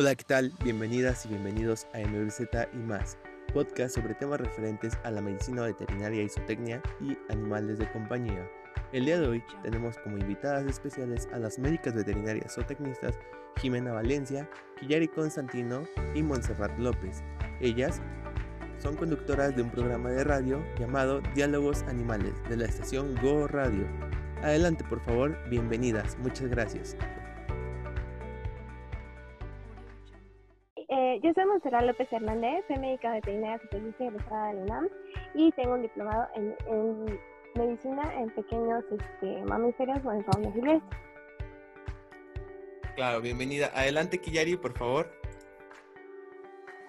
Hola, ¿qué tal? Bienvenidas y bienvenidos a MBZ y más, podcast sobre temas referentes a la medicina veterinaria y zootecnia y animales de compañía. El día de hoy tenemos como invitadas especiales a las médicas veterinarias zootecnistas Jimena Valencia, Quillari Constantino y Montserrat López. Ellas son conductoras de un programa de radio llamado Diálogos Animales de la estación Go Radio. Adelante, por favor, bienvenidas, muchas gracias. Montserrat López Hernández, soy médica veterinaria especialista egresada de la UNAM y tengo un diplomado en, en medicina en pequeños este, mamíferos o en faunas silvestres. Claro, bienvenida. Adelante, Killari, por favor.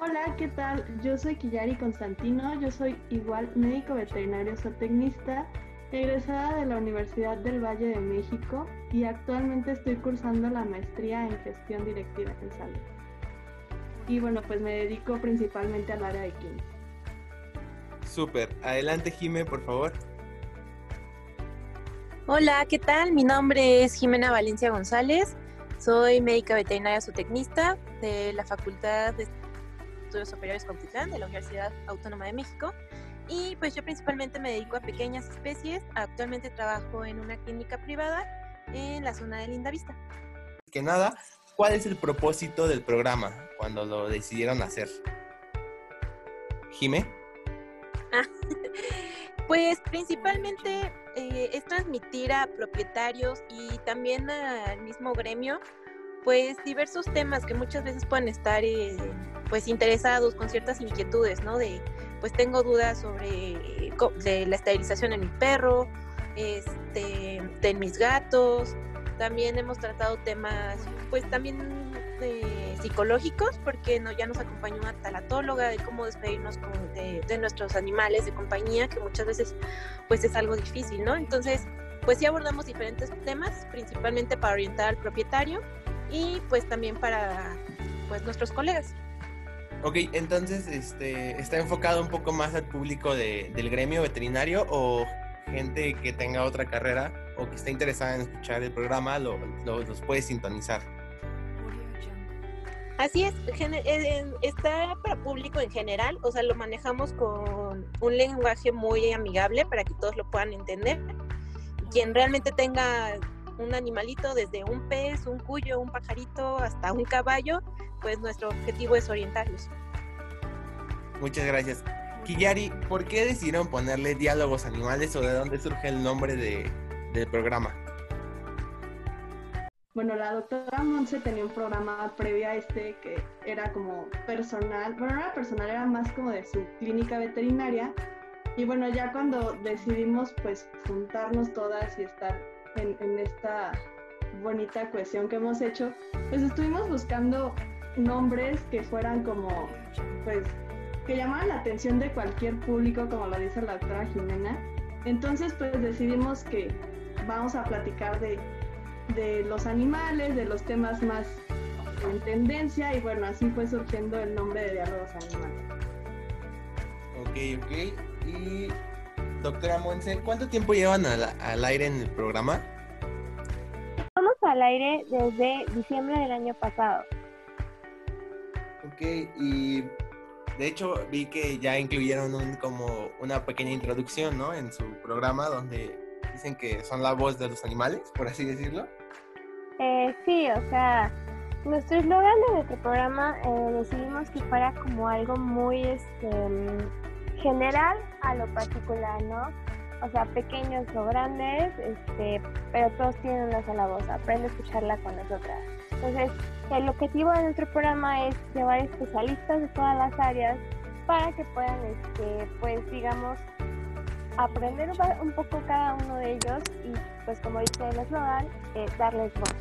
Hola, ¿qué tal? Yo soy Killari Constantino, yo soy igual médico veterinario zootecnista, egresada de la Universidad del Valle de México y actualmente estoy cursando la maestría en gestión directiva en salud. Y bueno, pues me dedico principalmente al área de química. Súper. Adelante, Jime, por favor. Hola, ¿qué tal? Mi nombre es Jimena Valencia González. Soy médica veterinaria zootecnista de la Facultad de Estudios Superiores Cuautitlán de la Universidad Autónoma de México. Y pues yo principalmente me dedico a pequeñas especies. Actualmente trabajo en una clínica privada en la zona de Lindavista. Que nada, ¿cuál es el propósito del programa cuando lo decidieron hacer? Jime. Ah, pues principalmente eh, es transmitir a propietarios y también al mismo gremio pues diversos temas que muchas veces pueden estar eh, pues interesados con ciertas inquietudes, ¿no? De pues tengo dudas sobre de la esterilización en mi perro, este, de mis gatos. También hemos tratado temas, pues también psicológicos, porque no, ya nos acompañó una talatóloga de cómo despedirnos de, de, nuestros animales de compañía, que muchas veces pues es algo difícil, ¿no? Entonces, pues sí abordamos diferentes temas, principalmente para orientar al propietario y pues también para pues nuestros colegas. Ok, entonces este, está enfocado un poco más al público de, del gremio veterinario o gente que tenga otra carrera o que esté interesada en escuchar el programa lo, lo, los puede sintonizar. Así es, está para público en general, o sea, lo manejamos con un lenguaje muy amigable para que todos lo puedan entender. Quien realmente tenga un animalito, desde un pez, un cuyo, un pajarito, hasta un caballo, pues nuestro objetivo es orientarlos. Muchas gracias. Kiyari, ¿por qué decidieron ponerle diálogos animales o de dónde surge el nombre de, del programa? Bueno, la doctora Monse tenía un programa previo a este que era como personal, bueno, no era personal, era más como de su clínica veterinaria. Y bueno, ya cuando decidimos pues juntarnos todas y estar en, en esta bonita cohesión que hemos hecho, pues estuvimos buscando nombres que fueran como, pues, que llamaran la atención de cualquier público, como lo dice la doctora Jimena. Entonces, pues decidimos que vamos a platicar de, de los animales, de los temas más en tendencia, y bueno, así fue surgiendo el nombre de Diálogos Animales. Ok, ok. Y doctora Monse, ¿cuánto tiempo llevan al, al aire en el programa? Estamos al aire desde diciembre del año pasado. Ok, y de hecho vi que ya incluyeron un, como una pequeña introducción, ¿no? En su programa donde dicen que son la voz de los animales, por así decirlo. Eh, sí, o sea, nuestro eslogan de nuestro programa eh, decidimos que fuera como algo muy este, general a lo particular, ¿no? O sea, pequeños o grandes, este, pero todos tienen una sola voz, aprende a escucharla con nosotras. Entonces, el objetivo de nuestro programa es llevar especialistas de todas las áreas para que puedan, este, pues digamos, aprender un poco cada uno ellos y, pues como dice el eslogan, eh, darles voz.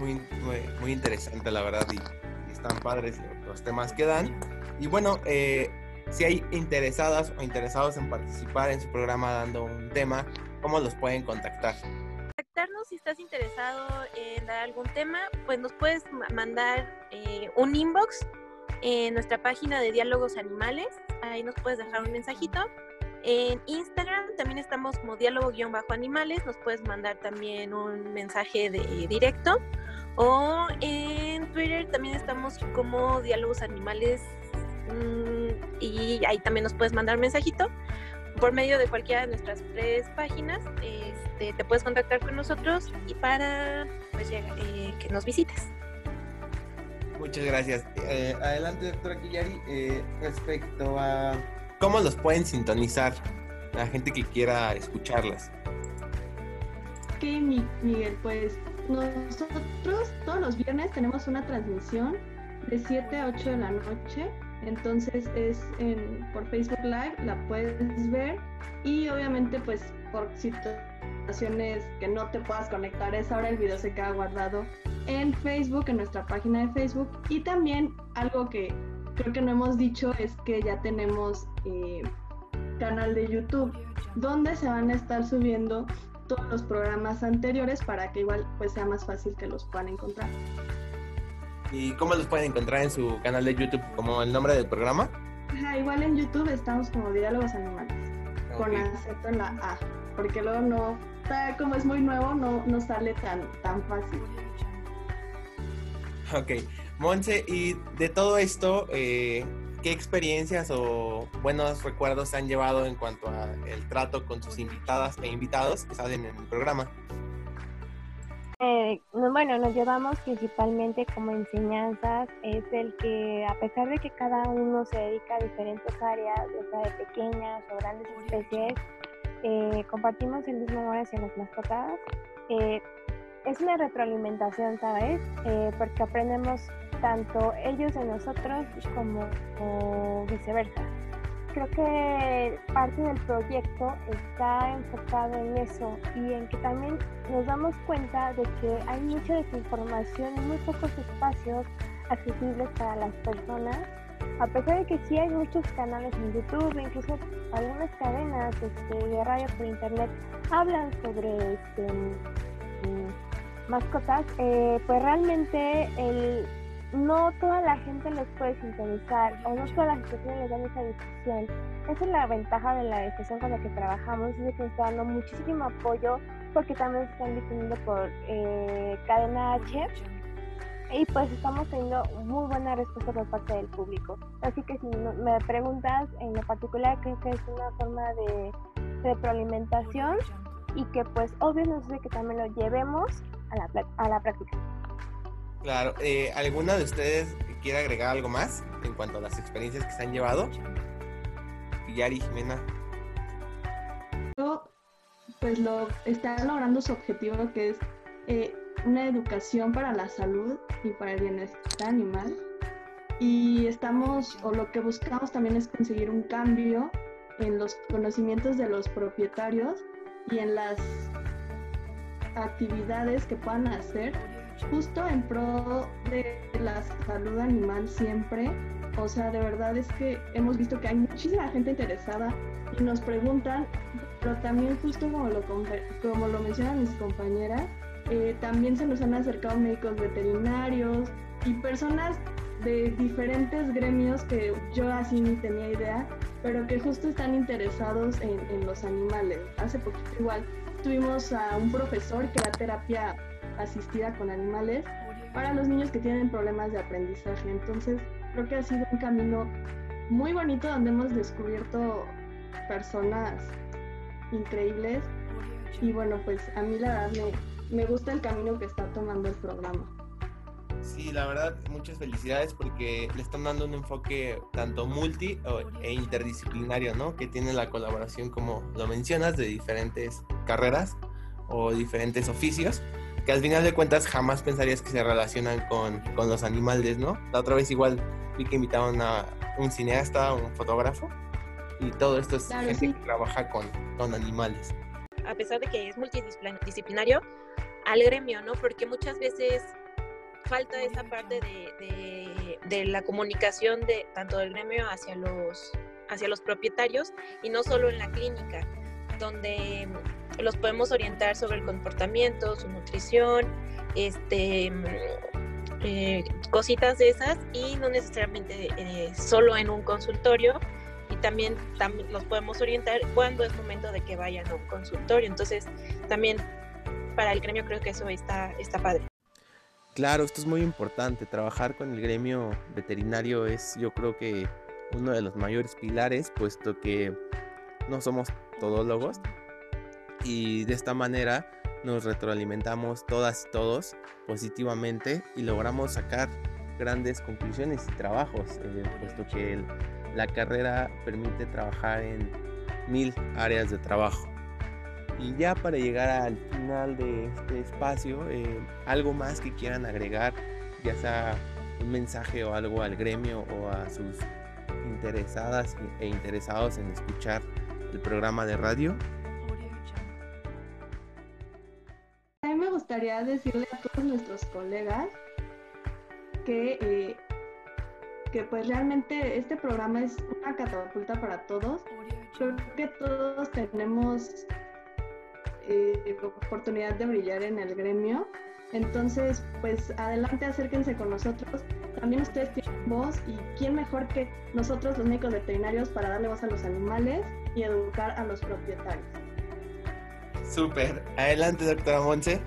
Muy, muy, muy, interesante, la verdad, y, y, están padres los temas que dan. Y bueno, eh, si hay interesadas o interesados en participar en su programa dando un tema, ¿cómo los pueden contactar? Contactarnos si estás interesado en dar algún tema, pues nos puedes mandar eh, un inbox en nuestra página de Diálogos Animales. Ahí nos puedes dejar un mensajito. En Instagram también estamos como diálogo-animales. Nos puedes mandar también un mensaje de directo. O en Twitter también estamos como Diálogos Animales mm, y ahí también nos puedes mandar mensajito por medio de cualquiera de nuestras tres páginas. Este, te puedes contactar con nosotros y para pues, eh, que nos visites. Muchas gracias. Eh, adelante, doctora Quillari, eh, respecto a cómo los pueden sintonizar la gente que quiera escucharlas. Ok, Miguel, pues nosotros todos los viernes tenemos una transmisión de 7 a 8 de la noche. Entonces es por Facebook Live, la puedes ver y obviamente pues por situaciones que no te puedas conectar es ahora el video se queda guardado en Facebook, en nuestra página de Facebook y también algo que creo que no hemos dicho es que ya tenemos eh, canal de YouTube donde se van a estar subiendo todos los programas anteriores para que igual pues sea más fácil que los puedan encontrar. ¿Y cómo los pueden encontrar en su canal de YouTube? ¿Como el nombre del programa? Ajá, igual en YouTube estamos como Diálogos Animales, con acento en la A, porque luego no, como es muy nuevo, no, no sale tan, tan fácil. Ok, Monse, y de todo esto, eh, ¿qué experiencias o buenos recuerdos han llevado en cuanto al trato con sus invitadas e invitados que salen en el programa? Eh, bueno, nos llevamos principalmente como enseñanzas, es el que a pesar de que cada uno se dedica a diferentes áreas, ya sea de pequeñas o grandes especies, eh, compartimos el mismo amor hacia las mascotas. Eh, es una retroalimentación, ¿sabes? porque aprendemos tanto ellos de nosotros como, viceversa. Creo que parte del proyecto está enfocado en eso y en que también nos damos cuenta de que hay mucha desinformación y muy pocos espacios accesibles para las personas a pesar de que sí hay muchos canales en YouTube, incluso algunas cadenas este, de radio por internet hablan sobre este, mm, mascotas, eh, pues realmente el, no toda la gente los puede sintonizar o no todas las instituciones les dan esa difusión. Esa es la ventaja de la estación con la que trabajamos, es que nos está dando muchísimo apoyo porque también se están difundiendo por eh, cadena H y pues estamos teniendo muy buena respuesta por parte del público. Así que si me preguntas en lo particular, creo que es una forma de retroalimentación y que pues obvio nos hace que también lo llevemos a la, a la práctica. Claro, eh, ¿alguna de ustedes quiere agregar algo más en cuanto a las experiencias que se han llevado? Yari, Jimena. Pues lo están logrando su objetivo que es eh, una educación para la salud y para el bienestar animal. Y estamos, o lo que buscamos también es conseguir un cambio en los conocimientos de los propietarios y en las actividades que puedan hacer justo en pro de la salud animal siempre. O sea, de verdad es que hemos visto que hay muchísima gente interesada y nos preguntan, pero también justo como lo, como lo mencionan mis compañeras, eh, también se nos han acercado médicos veterinarios y personas de diferentes gremios que yo así ni tenía idea, pero que justo están interesados en, en los animales. Hace poquito igual tuvimos a un profesor que era terapia asistida con animales para los niños que tienen problemas de aprendizaje. Entonces, creo que ha sido un camino muy bonito donde hemos descubierto personas increíbles y bueno, pues a mí la verdad me, me gusta el camino que está tomando el programa. Sí, la verdad, muchas felicidades porque le están dando un enfoque tanto multi e interdisciplinario, ¿no? Que tiene la colaboración, como lo mencionas, de diferentes carreras o diferentes oficios que al final de cuentas jamás pensarías que se relacionan con, con los animales, ¿no? La otra vez igual vi que invitaron a un cineasta, un fotógrafo, y todo esto es gente que trabaja con, con animales. A pesar de que es multidisciplinario, al gremio, ¿no? Porque muchas veces falta esa parte de, de, de, la comunicación de tanto del gremio hacia los, hacia los propietarios y no solo en la clínica, donde los podemos orientar sobre el comportamiento, su nutrición, este, eh, cositas de esas y no necesariamente eh, solo en un consultorio y también, también los podemos orientar cuando es momento de que vayan a un consultorio. Entonces, también para el gremio creo que eso está, está padre. Claro, esto es muy importante. Trabajar con el gremio veterinario es yo creo que uno de los mayores pilares, puesto que no somos todólogos y de esta manera nos retroalimentamos todas y todos positivamente y logramos sacar grandes conclusiones y trabajos, eh, puesto que la carrera permite trabajar en mil áreas de trabajo. Y ya para llegar al final de este espacio, eh, algo más que quieran agregar, ya sea un mensaje o algo al gremio o a sus interesadas e interesados en escuchar el programa de radio. Gustaría decirle a todos nuestros colegas que, eh, que pues realmente este programa es una catapulta para todos. Creo que todos tenemos eh, oportunidad de brillar en el gremio. Entonces, pues adelante, acérquense con nosotros. También ustedes tienen voz y quién mejor que nosotros los médicos veterinarios para darle voz a los animales y educar a los propietarios. Súper. Adelante, doctora Monse.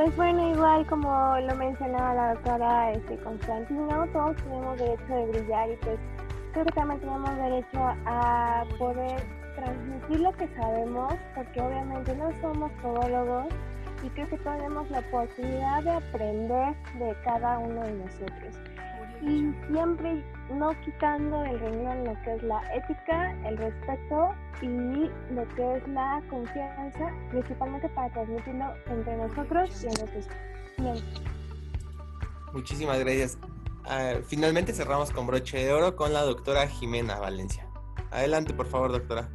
Pues bueno, igual como lo mencionaba la doctora este, Constantino, todos tenemos derecho de brillar y pues creo que también tenemos derecho a poder transmitir lo que sabemos, porque obviamente no somos podólogos y creo que tenemos la oportunidad de aprender de cada uno de nosotros. Y siempre no quitando del renglón lo que es la ética, el respeto y lo que es la confianza, principalmente para transmitirlo entre nosotros y en nuestros clientes. Muchísimas gracias. Ah, finalmente cerramos con broche de oro con la doctora Jimena Valencia. Adelante, por favor, doctora.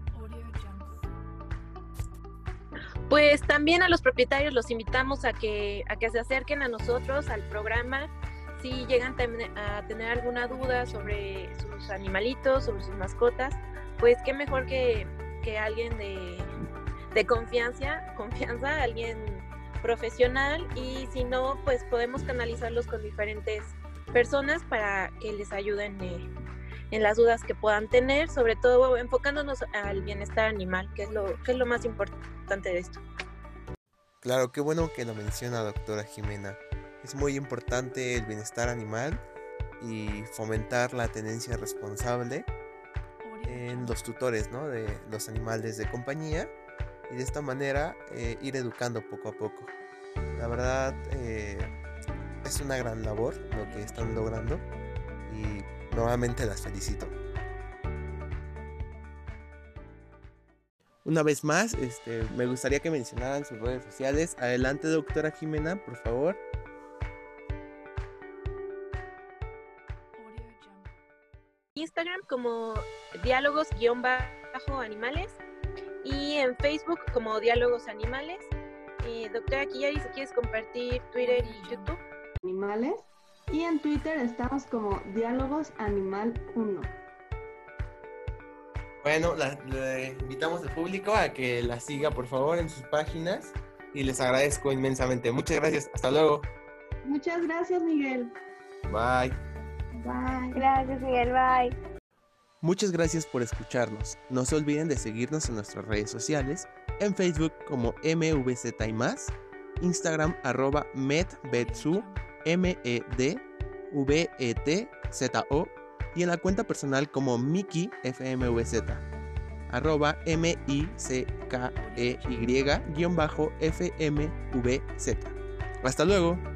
Pues también a los propietarios los invitamos a que, a que se acerquen a nosotros, al programa, si llegan a tener alguna duda sobre sus animalitos, sobre sus mascotas, pues qué mejor que, que alguien de, de confianza, confianza, alguien profesional y si no, pues podemos canalizarlos con diferentes personas para que les ayuden eh, en las dudas que puedan tener, sobre todo enfocándonos al bienestar animal, que es lo, que es lo más importante de esto. Claro, qué bueno que lo menciona doctora Jimena. Es muy importante el bienestar animal y fomentar la tenencia responsable en los tutores ¿no? de los animales de compañía y de esta manera eh, ir educando poco a poco. La verdad eh, es una gran labor lo que están logrando y nuevamente las felicito. Una vez más, este, me gustaría que mencionaran sus redes sociales. Adelante, doctora Jimena, por favor. Como diálogos-animales y en Facebook como diálogos animales. Eh, doctora Kiyari, si quieres compartir Twitter y YouTube. Animales. Y en Twitter estamos como diálogos animal 1. Bueno, le invitamos al público a que la siga por favor en sus páginas y les agradezco inmensamente. Muchas gracias. Hasta luego. Muchas gracias, Miguel. Bye. Bye. Gracias, Miguel. Bye. Muchas gracias por escucharnos. No se olviden de seguirnos en nuestras redes sociales, en Facebook como MVZ y más, Instagram arroba medvetsu, M-E-D-V-E-T-Z-O y en la cuenta personal como Miki FMVZ, arroba M-I-C-K-E-Y-FMVZ. Hasta luego.